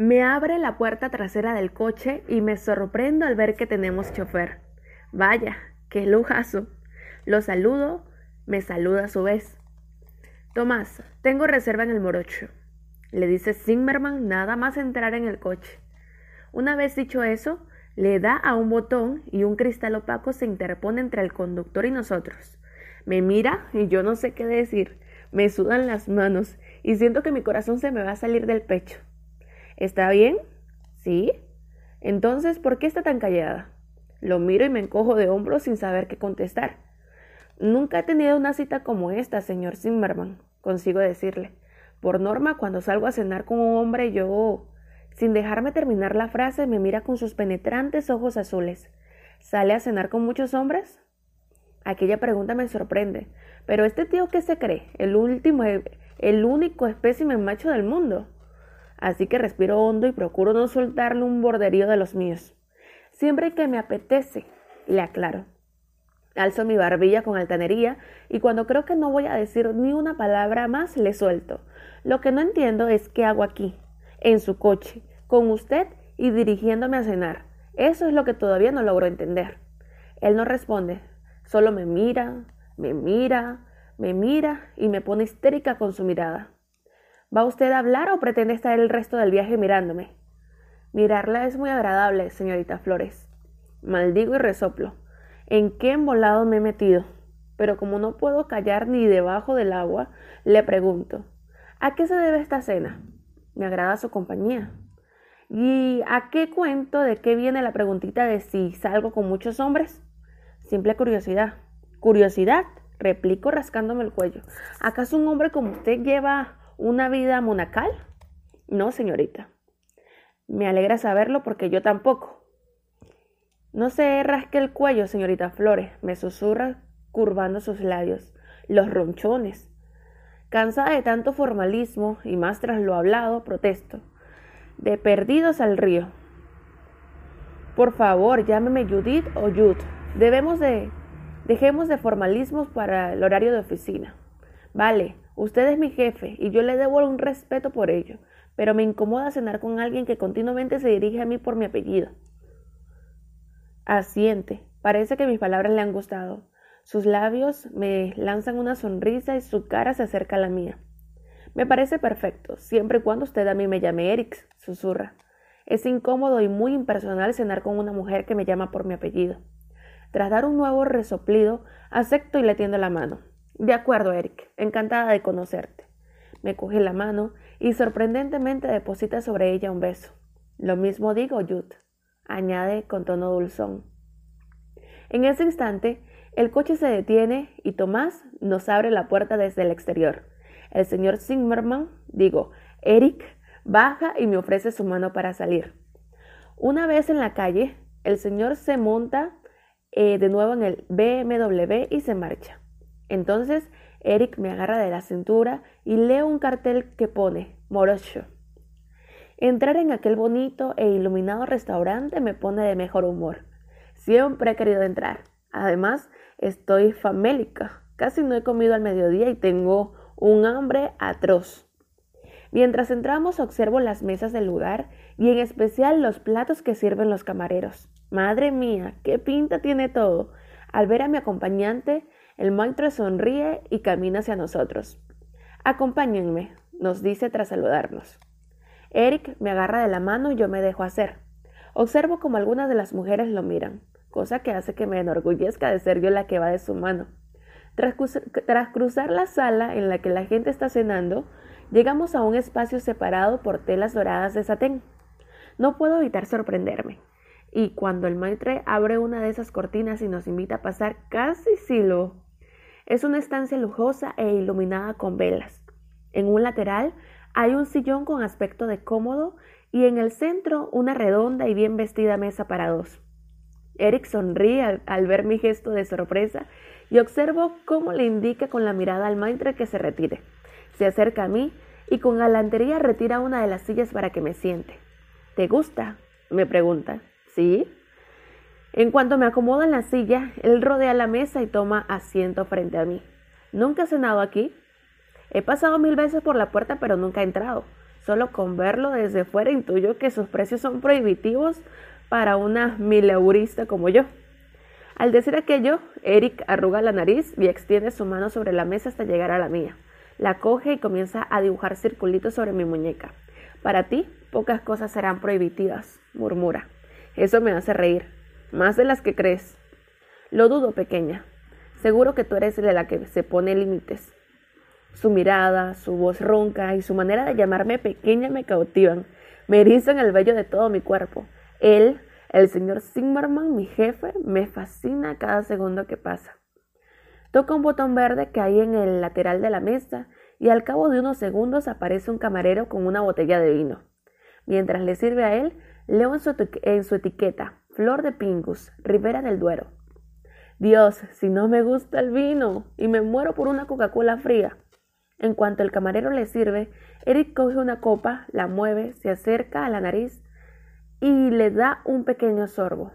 Me abre la puerta trasera del coche y me sorprendo al ver que tenemos chofer. Vaya, qué lujazo. Lo saludo, me saluda a su vez. Tomás, tengo reserva en el morocho. Le dice Zimmerman nada más entrar en el coche. Una vez dicho eso, le da a un botón y un cristal opaco se interpone entre el conductor y nosotros. Me mira y yo no sé qué decir. Me sudan las manos y siento que mi corazón se me va a salir del pecho. ¿Está bien? ¿Sí? Entonces, ¿por qué está tan callada? Lo miro y me encojo de hombros sin saber qué contestar. Nunca he tenido una cita como esta, señor Zimmerman, consigo decirle. Por norma, cuando salgo a cenar con un hombre, yo, sin dejarme terminar la frase, me mira con sus penetrantes ojos azules. ¿Sale a cenar con muchos hombres? Aquella pregunta me sorprende. Pero este tío qué se cree, el último, el único espécimen macho del mundo así que respiro hondo y procuro no soltarle un borderío de los míos. Siempre que me apetece, le aclaro. Alzo mi barbilla con altanería y cuando creo que no voy a decir ni una palabra más, le suelto. Lo que no entiendo es qué hago aquí, en su coche, con usted y dirigiéndome a cenar. Eso es lo que todavía no logro entender. Él no responde, solo me mira, me mira, me mira y me pone histérica con su mirada. ¿Va usted a hablar o pretende estar el resto del viaje mirándome? Mirarla es muy agradable, señorita Flores. Maldigo y resoplo. ¿En qué embolado me he metido? Pero como no puedo callar ni debajo del agua, le pregunto, ¿a qué se debe esta cena? Me agrada su compañía. ¿Y a qué cuento de qué viene la preguntita de si salgo con muchos hombres? Simple curiosidad. ¿Curiosidad? Replico rascándome el cuello. ¿Acaso un hombre como usted lleva una vida monacal? No, señorita. Me alegra saberlo porque yo tampoco. No se rasque el cuello, señorita Flores, me susurra curvando sus labios. Los ronchones. Cansada de tanto formalismo y más tras lo hablado, protesto. De perdidos al río. Por favor, llámeme Judith o Jud. Debemos de. Dejemos de formalismos para el horario de oficina. Vale, Usted es mi jefe y yo le debo un respeto por ello, pero me incomoda cenar con alguien que continuamente se dirige a mí por mi apellido. Asiente. Parece que mis palabras le han gustado. Sus labios me lanzan una sonrisa y su cara se acerca a la mía. Me parece perfecto, siempre y cuando usted a mí me llame Eric, susurra. Es incómodo y muy impersonal cenar con una mujer que me llama por mi apellido. Tras dar un nuevo resoplido, acepto y le tiendo la mano. De acuerdo, Eric. Encantada de conocerte. Me coge la mano y sorprendentemente deposita sobre ella un beso. Lo mismo digo, Jude, añade con tono dulzón. En ese instante, el coche se detiene y Tomás nos abre la puerta desde el exterior. El señor Zimmerman, digo, Eric, baja y me ofrece su mano para salir. Una vez en la calle, el señor se monta eh, de nuevo en el BMW y se marcha. Entonces Eric me agarra de la cintura y leo un cartel que pone Morocho. Entrar en aquel bonito e iluminado restaurante me pone de mejor humor. Siempre he querido entrar. Además, estoy famélica. Casi no he comido al mediodía y tengo un hambre atroz. Mientras entramos observo las mesas del lugar y en especial los platos que sirven los camareros. Madre mía, qué pinta tiene todo. Al ver a mi acompañante el maestro sonríe y camina hacia nosotros. Acompáñenme, nos dice tras saludarnos. Eric me agarra de la mano y yo me dejo hacer. Observo como algunas de las mujeres lo miran, cosa que hace que me enorgullezca de ser yo la que va de su mano. Tras, cruzar la sala en la que la gente está cenando, llegamos a un espacio separado por telas doradas de satén. No puedo evitar sorprenderme. Y cuando el maitre abre una de esas cortinas y nos invita a pasar, casi si lo es una estancia lujosa e iluminada con velas. En un lateral hay un sillón con aspecto de cómodo y en el centro una redonda y bien vestida mesa para dos. Eric sonríe al, ver mi gesto de sorpresa y observo cómo le indica con la mirada al maitre que se retire. Se acerca a mí y con galantería retira una de las sillas para que me siente. ¿Te gusta? me pregunta. ¿Sí? En cuanto me acomodo en la silla, él rodea la mesa y toma asiento frente a mí. ¿Nunca has cenado aquí? He pasado mil veces por la puerta, pero nunca he entrado. Solo con verlo desde fuera intuyo que sus precios son prohibitivos para una mileurista como yo. Al decir aquello, Eric arruga la nariz y extiende su mano sobre la mesa hasta llegar a la mía. La coge y comienza a dibujar circulitos sobre mi muñeca. Para ti, pocas cosas serán prohibitivas, murmura. Eso me hace reír, más de las que crees. Lo dudo, pequeña. Seguro que tú eres de la que se pone límites. Su mirada, su voz ronca y su manera de llamarme pequeña me cautivan, me erizan el vello de todo mi cuerpo. Él, el señor Zimmerman, mi jefe, me fascina cada segundo que pasa. Toca un botón verde que hay en el lateral de la mesa y al cabo de unos segundos aparece un camarero con una botella de vino. Mientras le sirve a él, leo en su, en su etiqueta, Flor de Pingus, Ribera del Duero. Dios, si no me gusta el vino y me muero por una Coca-Cola fría. En cuanto el camarero le sirve, Eric coge una copa, la mueve, se acerca a la nariz y le da un pequeño sorbo.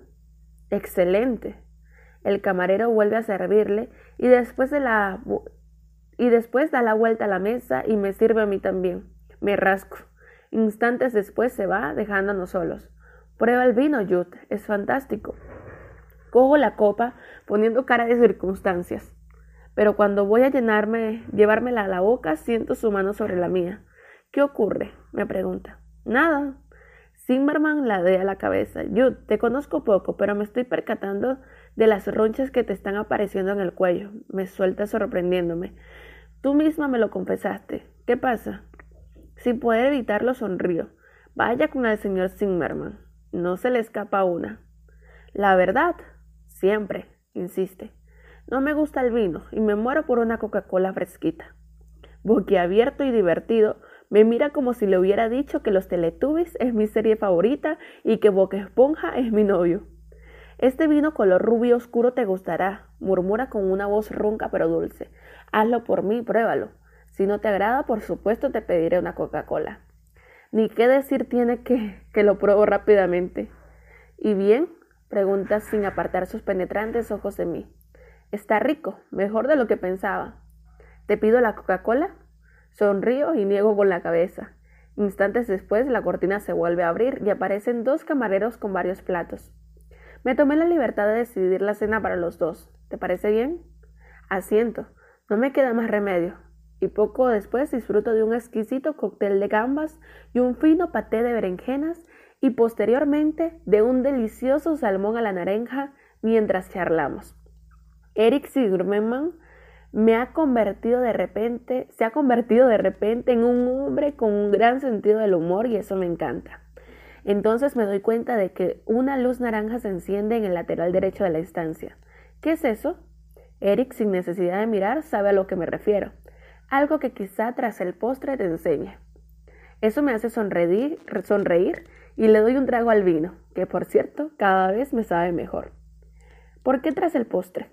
Excelente. El camarero vuelve a servirle y después, de la, y después da la vuelta a la mesa y me sirve a mí también. Me rasco. Instantes después se va, dejándonos solos. Prueba el vino, Jude. Es fantástico. Cojo la copa, poniendo cara de circunstancias pero cuando voy a llenarme, llevármela a la boca, siento su mano sobre la mía. ¿Qué ocurre? me pregunta. Nada. Zimmerman ladea la cabeza. Yo te conozco poco, pero me estoy percatando de las ronchas que te están apareciendo en el cuello. Me suelta sorprendiéndome. Tú misma me lo confesaste. ¿Qué pasa? Sin poder evitarlo, sonrío. Vaya con el señor Zimmerman. No se le escapa una. La verdad, siempre, insiste. No me gusta el vino y me muero por una Coca-Cola fresquita. Boquiabierto y divertido, me mira como si le hubiera dicho que Los Teletubbies es mi serie favorita y que Boca Esponja es mi novio. Este vino color rubio oscuro te gustará, murmura con una voz ronca pero dulce. Hazlo por mí, pruébalo. Si no te agrada, por supuesto te pediré una Coca-Cola. Ni qué decir tiene que, que lo pruebo rápidamente. ¿Y bien? pregunta sin apartar sus penetrantes ojos de mí. Está rico, mejor de lo que pensaba. ¿Te pido la Coca-Cola? Sonrío y niego con la cabeza. Instantes después la cortina se vuelve a abrir y aparecen dos camareros con varios platos. Me tomé la libertad de decidir la cena para los dos. ¿Te parece bien? Asiento. No me queda más remedio. Y poco después disfruto de un exquisito cóctel de gambas y un fino paté de berenjenas y posteriormente de un delicioso salmón a la naranja mientras charlamos. Eric Zimmerman me ha convertido de repente, se ha convertido de repente en un hombre con un gran sentido del humor y eso me encanta. Entonces me doy cuenta de que una luz naranja se enciende en el lateral derecho de la estancia. ¿Qué es eso? Eric, sin necesidad de mirar, sabe a lo que me refiero. Algo que quizá tras el postre te enseñe. Eso me hace sonreír, sonreír y le doy un trago al vino, que por cierto cada vez me sabe mejor. ¿Por qué tras el postre?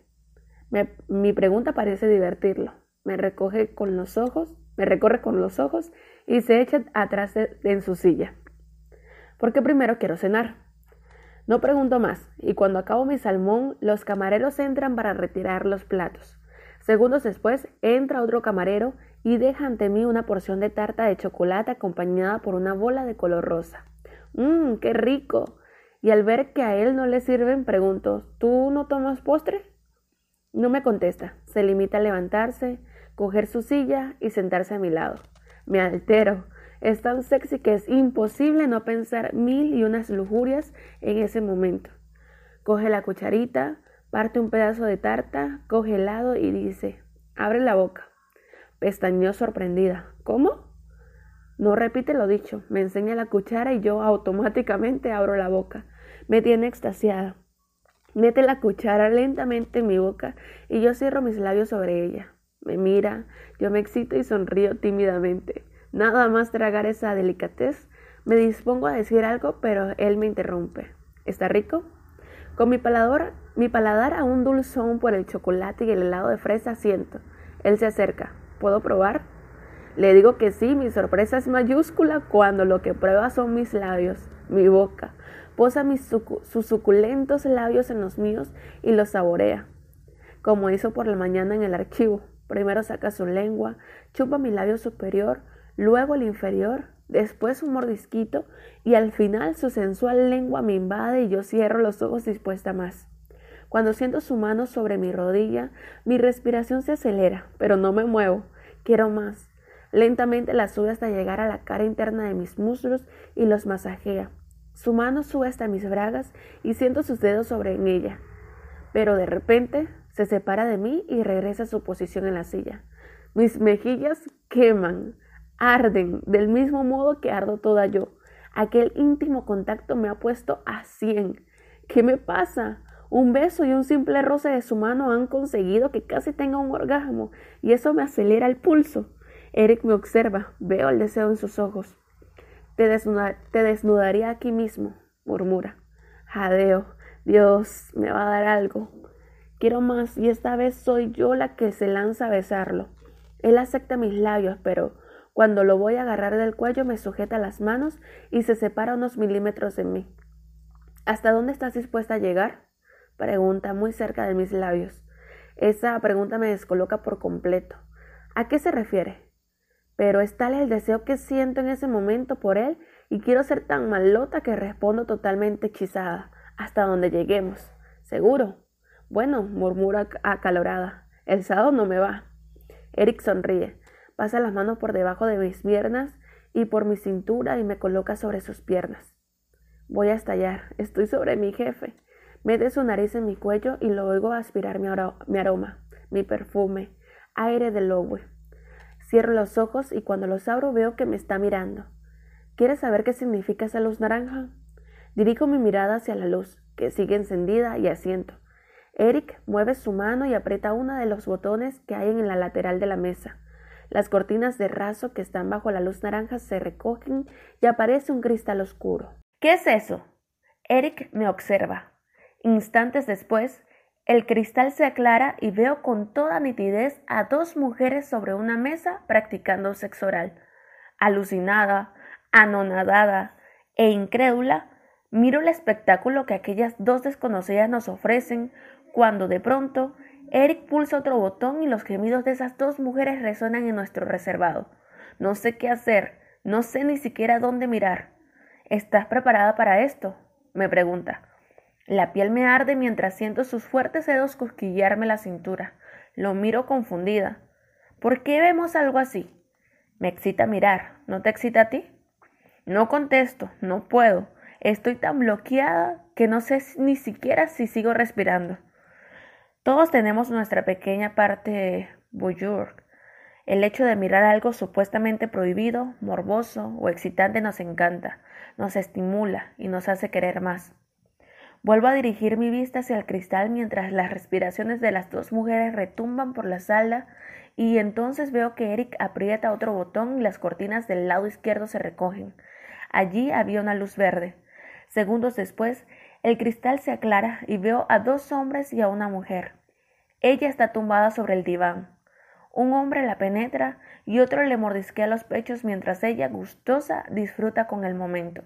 mi pregunta parece divertirlo. Me recoge con los ojos, me recorre con los ojos y se echa atrás en su silla. Porque primero quiero cenar. No pregunto más, y cuando acabo mi salmón, los camareros entran para retirar los platos. Segundos después, entra otro camarero y deja ante mí una porción de tarta de chocolate acompañada por una bola de color rosa. ¡Mmm, qué rico! Y al ver que a él no le sirven, pregunto, ¿tú no tomas postre? No me contesta, se limita a levantarse, coger su silla y sentarse a mi lado. Me altero. Es tan sexy que es imposible no pensar mil y unas lujurias en ese momento. Coge la cucharita, parte un pedazo de tarta, coge helado y dice, abre la boca. Pestañeó sorprendida. ¿Cómo? No repite lo dicho, me enseña la cuchara y yo automáticamente abro la boca. Me tiene extasiada. Mete la cuchara lentamente en mi boca y yo cierro mis labios sobre ella. Me mira, yo me excito y sonrío tímidamente. Nada más tragar esa delicatez, me dispongo a decir algo, pero él me interrumpe. ¿Está rico? Con mi paladar, mi paladar a un dulzón por el chocolate y el helado de fresa siento. Él se acerca. ¿Puedo probar? Le digo que sí, mi sorpresa es mayúscula cuando lo que prueba son mis labios, mi boca, posa sus suculentos labios en los míos y los saborea, como hizo por la mañana en el archivo. Primero saca su lengua, chupa mi labio superior, luego el inferior, después un mordisquito y al final su sensual lengua me invade y yo cierro los ojos dispuesta más. Cuando siento su mano sobre mi rodilla, mi respiración se acelera, pero no me muevo. Quiero más. Lentamente la sube hasta llegar a la cara interna de mis muslos y los masajea. Su mano sube hasta mis bragas y siento sus dedos sobre ella. Pero de repente se separa de mí y regresa a su posición en la silla. Mis mejillas queman, arden, del mismo modo que ardo toda yo. Aquel íntimo contacto me ha puesto a cien. ¿Qué me pasa? Un beso y un simple roce de su mano han conseguido que casi tenga un orgasmo y eso me acelera el pulso. Eric me observa, veo el deseo en sus ojos. Te, te desnudaría aquí mismo, murmura. Jadeo, Dios, me va a dar algo. Quiero más y esta vez soy yo la que se lanza a besarlo. Él acepta mis labios, pero cuando lo voy a agarrar del cuello me sujeta las manos y se separa unos milímetros de mí. ¿Hasta dónde estás dispuesta a llegar? Pregunta muy cerca de mis labios. Esa pregunta me descoloca por completo. ¿A qué se refiere? Pero es tal el deseo que siento en ese momento por él y quiero ser tan malota que respondo totalmente hechizada, hasta donde lleguemos. ¿Seguro? Bueno, murmura acalorada. El sábado no me va. Eric sonríe, pasa las manos por debajo de mis piernas y por mi cintura y me coloca sobre sus piernas. Voy a estallar, estoy sobre mi jefe. Mete su nariz en mi cuello y lo oigo aspirar mi, aroma, mi perfume, aire de lobo. Cierro los ojos y cuando los abro veo que me está mirando. ¿Quieres saber qué significa esa luz naranja? Dirijo mi mirada hacia la luz, que sigue encendida, y asiento. Eric mueve su mano y aprieta uno de los botones que hay en la lateral de la mesa. Las cortinas de raso que están bajo la luz naranja se recogen y aparece un cristal oscuro. ¿Qué es eso? Eric me observa. Instantes después, el cristal se aclara y veo con toda nitidez a dos mujeres sobre una mesa practicando sexo oral. Alucinada, anonadada e incrédula, miro el espectáculo que aquellas dos desconocidas nos ofrecen cuando de pronto Eric pulsa otro botón y los gemidos de esas dos mujeres resuenan en nuestro reservado. No sé qué hacer, no sé ni siquiera dónde mirar. ¿Estás preparada para esto? me pregunta. La piel me arde mientras siento sus fuertes dedos cosquillarme la cintura. Lo miro confundida. ¿Por qué vemos algo así? Me excita mirar. ¿No te excita a ti? No contesto, no puedo. Estoy tan bloqueada que no sé ni siquiera si sigo respirando. Todos tenemos nuestra pequeña parte voyeur. El hecho de mirar algo supuestamente prohibido, morboso o excitante nos encanta, nos estimula y nos hace querer más. Vuelvo a dirigir mi vista hacia el cristal mientras las respiraciones de las dos mujeres retumban por la sala y entonces veo que Eric aprieta otro botón y las cortinas del lado izquierdo se recogen. Allí había una luz verde. Segundos después, el cristal se aclara y veo a dos hombres y a una mujer. Ella está tumbada sobre el diván. Un hombre la penetra y otro le mordisquea los pechos mientras ella, gustosa, disfruta con el momento.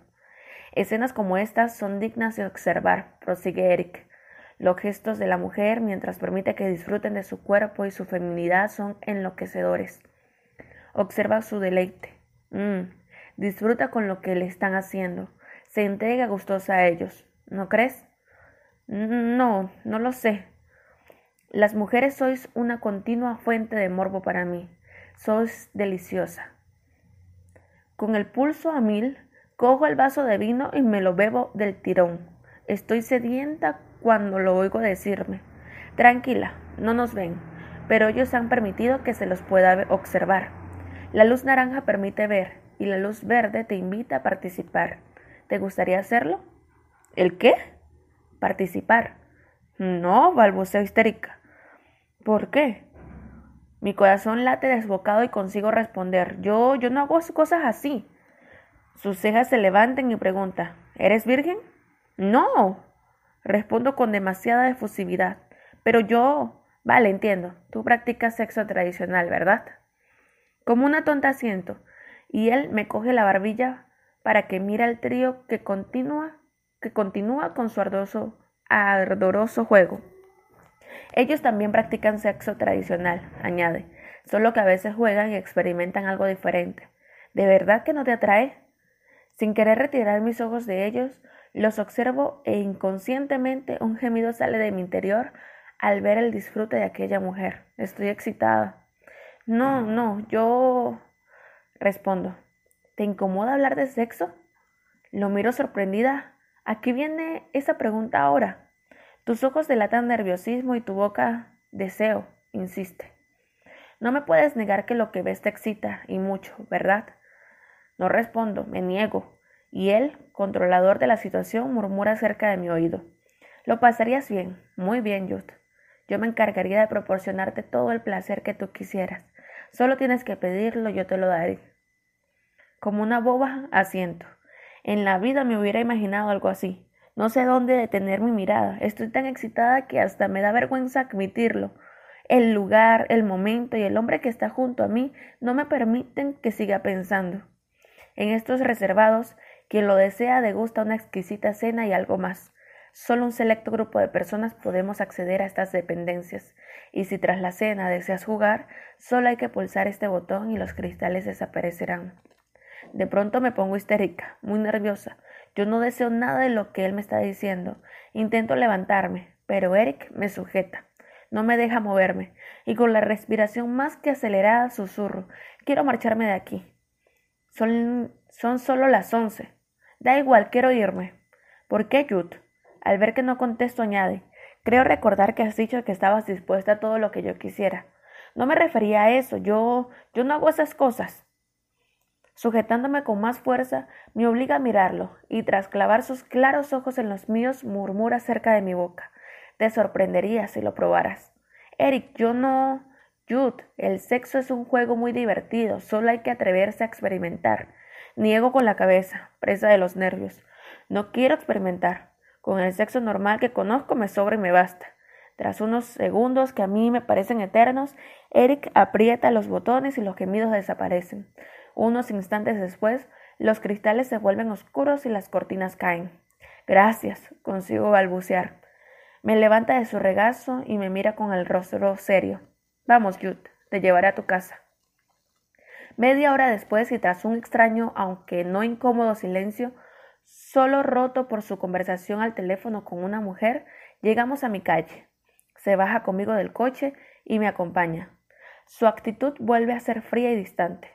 Escenas como estas son dignas de observar, prosigue Eric. Los gestos de la mujer mientras permite que disfruten de su cuerpo y su feminidad son enloquecedores. Observa su deleite. Mm, disfruta con lo que le están haciendo. Se entrega gustosa a ellos. ¿No crees? No, no lo sé. Las mujeres sois una continua fuente de morbo para mí. Sois deliciosa. Con el pulso a mil, cojo el vaso de vino y me lo bebo del tirón. Estoy sedienta cuando lo oigo decirme. Tranquila, no nos ven, pero ellos han permitido que se los pueda observar. La luz naranja permite ver y la luz verde te invita a participar. ¿Te gustaría hacerlo? ¿El qué? Participar. No, balbuceo histérica. ¿Por qué? Mi corazón late desbocado y consigo responder. Yo, yo no hago cosas así. Sus cejas se levantan y pregunta. ¿Eres virgen? No. Respondo con demasiada efusividad. Pero yo... Vale, entiendo. Tú practicas sexo tradicional, ¿verdad? Como una tonta siento, y él me coge la barbilla para que mire al trío que continúa, que continúa con su ardoso, ardoroso juego. Ellos también practican sexo tradicional, añade, solo que a veces juegan y experimentan algo diferente. ¿De verdad que no te atrae? Sin querer retirar mis ojos de ellos, los observo e inconscientemente un gemido sale de mi interior al ver el disfrute de aquella mujer. Estoy excitada. No, no, yo... respondo. ¿Te incomoda hablar de sexo? Lo miro sorprendida. Aquí viene esa pregunta ahora. Tus ojos delatan nerviosismo y tu boca deseo, insiste. No me puedes negar que lo que ves te excita, y mucho, ¿verdad? No respondo, me niego, y él, controlador de la situación, murmura cerca de mi oído. Lo pasarías bien, muy bien, Jude. Yo me encargaría de proporcionarte todo el placer que tú quisieras. Solo tienes que pedirlo, yo te lo daré. Como una boba, asiento. En la vida me hubiera imaginado algo así. No sé dónde detener mi mirada. Estoy tan excitada que hasta me da vergüenza admitirlo. El lugar, el momento y el hombre que está junto a mí no me permiten que siga pensando. En estos reservados, quien lo desea degusta una exquisita cena y algo más. Solo un selecto grupo de personas podemos acceder a estas dependencias, y si tras la cena deseas jugar, solo hay que pulsar este botón y los cristales desaparecerán. De pronto me pongo histérica, muy nerviosa. Yo no deseo nada de lo que él me está diciendo. Intento levantarme, pero Eric me sujeta. No me deja moverme, y con la respiración más que acelerada susurro Quiero marcharme de aquí. Son, son solo las once. Da igual, quiero irme. ¿Por qué, Jude? Al ver que no contesto, añade Creo recordar que has dicho que estabas dispuesta a todo lo que yo quisiera. No me refería a eso. Yo. yo no hago esas cosas. Sujetándome con más fuerza, me obliga a mirarlo, y tras clavar sus claros ojos en los míos, murmura cerca de mi boca. Te sorprendería si lo probaras. Eric, yo no. Jude, el sexo es un juego muy divertido, solo hay que atreverse a experimentar. Niego con la cabeza, presa de los nervios. No quiero experimentar. Con el sexo normal que conozco me sobra y me basta. Tras unos segundos que a mí me parecen eternos, Eric aprieta los botones y los gemidos desaparecen. Unos instantes después, los cristales se vuelven oscuros y las cortinas caen. Gracias, consigo balbucear. Me levanta de su regazo y me mira con el rostro serio. Vamos, Jude, te llevaré a tu casa. Media hora después y tras un extraño, aunque no incómodo silencio, Solo roto por su conversación al teléfono con una mujer, llegamos a mi calle. Se baja conmigo del coche y me acompaña. Su actitud vuelve a ser fría y distante.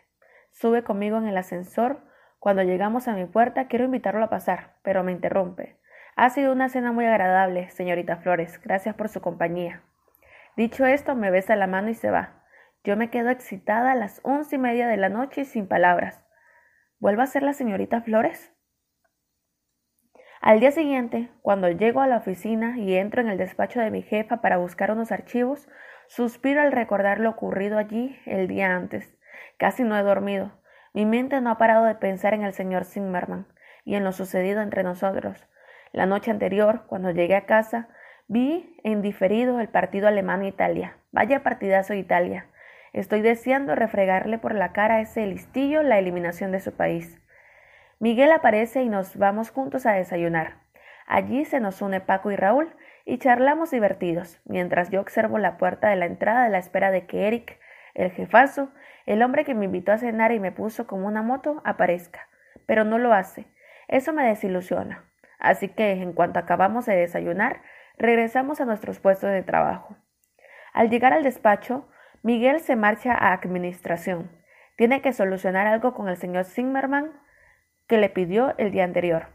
Sube conmigo en el ascensor. Cuando llegamos a mi puerta, quiero invitarlo a pasar, pero me interrumpe. Ha sido una cena muy agradable, señorita Flores. Gracias por su compañía. Dicho esto, me besa la mano y se va. Yo me quedo excitada a las once y media de la noche y sin palabras. ¿Vuelvo a ser la señorita Flores? Al día siguiente, cuando llego a la oficina y entro en el despacho de mi jefa para buscar unos archivos, suspiro al recordar lo ocurrido allí el día antes. Casi no he dormido. Mi mente no ha parado de pensar en el señor Zimmerman y en lo sucedido entre nosotros. La noche anterior, cuando llegué a casa, vi en diferido el partido alemán-Italia. Vaya partidazo Italia. Estoy deseando refregarle por la cara a ese listillo la eliminación de su país. Miguel aparece y nos vamos juntos a desayunar. Allí se nos une Paco y Raúl y charlamos divertidos, mientras yo observo la puerta de la entrada a la espera de que Eric, el jefazo, el hombre que me invitó a cenar y me puso como una moto, aparezca. Pero no lo hace. Eso me desilusiona. Así que, en cuanto acabamos de desayunar, regresamos a nuestros puestos de trabajo. Al llegar al despacho, Miguel se marcha a administración. Tiene que solucionar algo con el señor Zimmerman que le pidió el día anterior.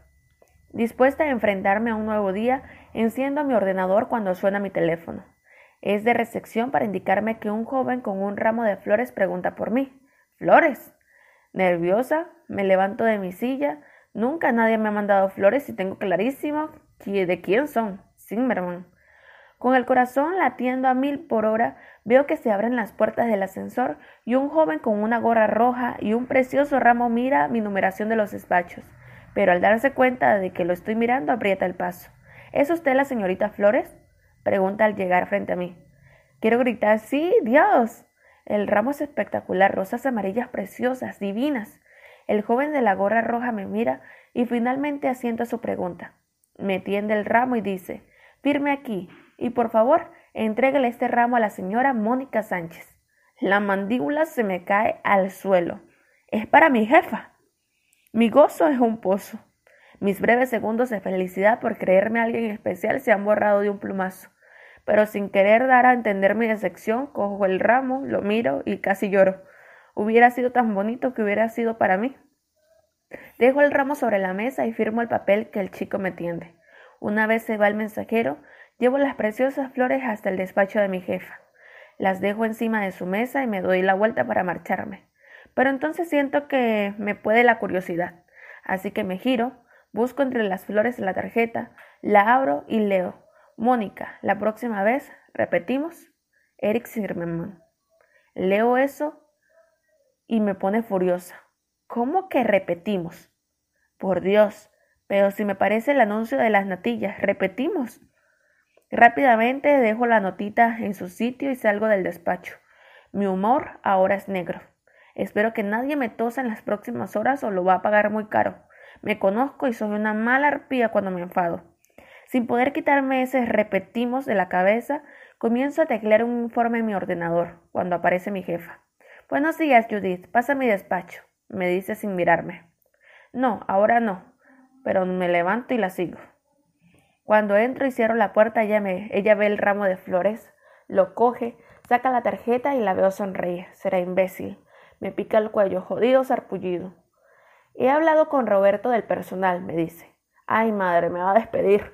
Dispuesta a enfrentarme a un nuevo día, enciendo mi ordenador cuando suena mi teléfono. Es de recepción para indicarme que un joven con un ramo de flores pregunta por mí. ¿Flores? Nerviosa, me levanto de mi silla. Nunca nadie me ha mandado flores y tengo clarísimo de quién son. Zimmerman. Con el corazón latiendo a mil por hora, veo que se abren las puertas del ascensor y un joven con una gorra roja y un precioso ramo mira mi numeración de los despachos. Pero al darse cuenta de que lo estoy mirando, aprieta el paso. ¿Es usted la señorita Flores? pregunta al llegar frente a mí. Quiero gritar, sí, Dios. El ramo es espectacular, rosas amarillas preciosas, divinas. El joven de la gorra roja me mira y finalmente asiento a su pregunta. Me tiende el ramo y dice, firme aquí, y por favor, entréguele este ramo a la señora Mónica Sánchez. La mandíbula se me cae al suelo. Es para mi jefa. Mi gozo es un pozo. Mis breves segundos de felicidad por creerme alguien especial se han borrado de un plumazo. Pero sin querer dar a entender mi decepción, cojo el ramo, lo miro y casi lloro. Hubiera sido tan bonito que hubiera sido para mí. Dejo el ramo sobre la mesa y firmo el papel que el chico me tiende. Una vez se va el mensajero, llevo las preciosas flores hasta el despacho de mi jefa. Las dejo encima de su mesa y me doy la vuelta para marcharme. Pero entonces siento que me puede la curiosidad. Así que me giro, busco entre las flores la tarjeta, la abro y leo. Mónica, la próxima vez, repetimos, Eric Zimmerman. Leo eso y me pone furiosa. ¿Cómo que repetimos? Por Dios, pero si me parece el anuncio de las natillas, repetimos. Rápidamente dejo la notita en su sitio y salgo del despacho. Mi humor ahora es negro. Espero que nadie me tosa en las próximas horas o lo va a pagar muy caro. Me conozco y soy una mala arpía cuando me enfado. Sin poder quitarme ese repetimos de la cabeza, comienzo a teclear un informe en mi ordenador cuando aparece mi jefa. Buenos días, Judith. Pasa a mi despacho me dice sin mirarme. No, ahora no, pero me levanto y la sigo. Cuando entro y cierro la puerta, ella, me, ella ve el ramo de flores, lo coge, saca la tarjeta y la veo sonreír. Será imbécil. Me pica el cuello, jodido, sarpullido. He hablado con Roberto del personal, me dice. Ay, madre, me va a despedir.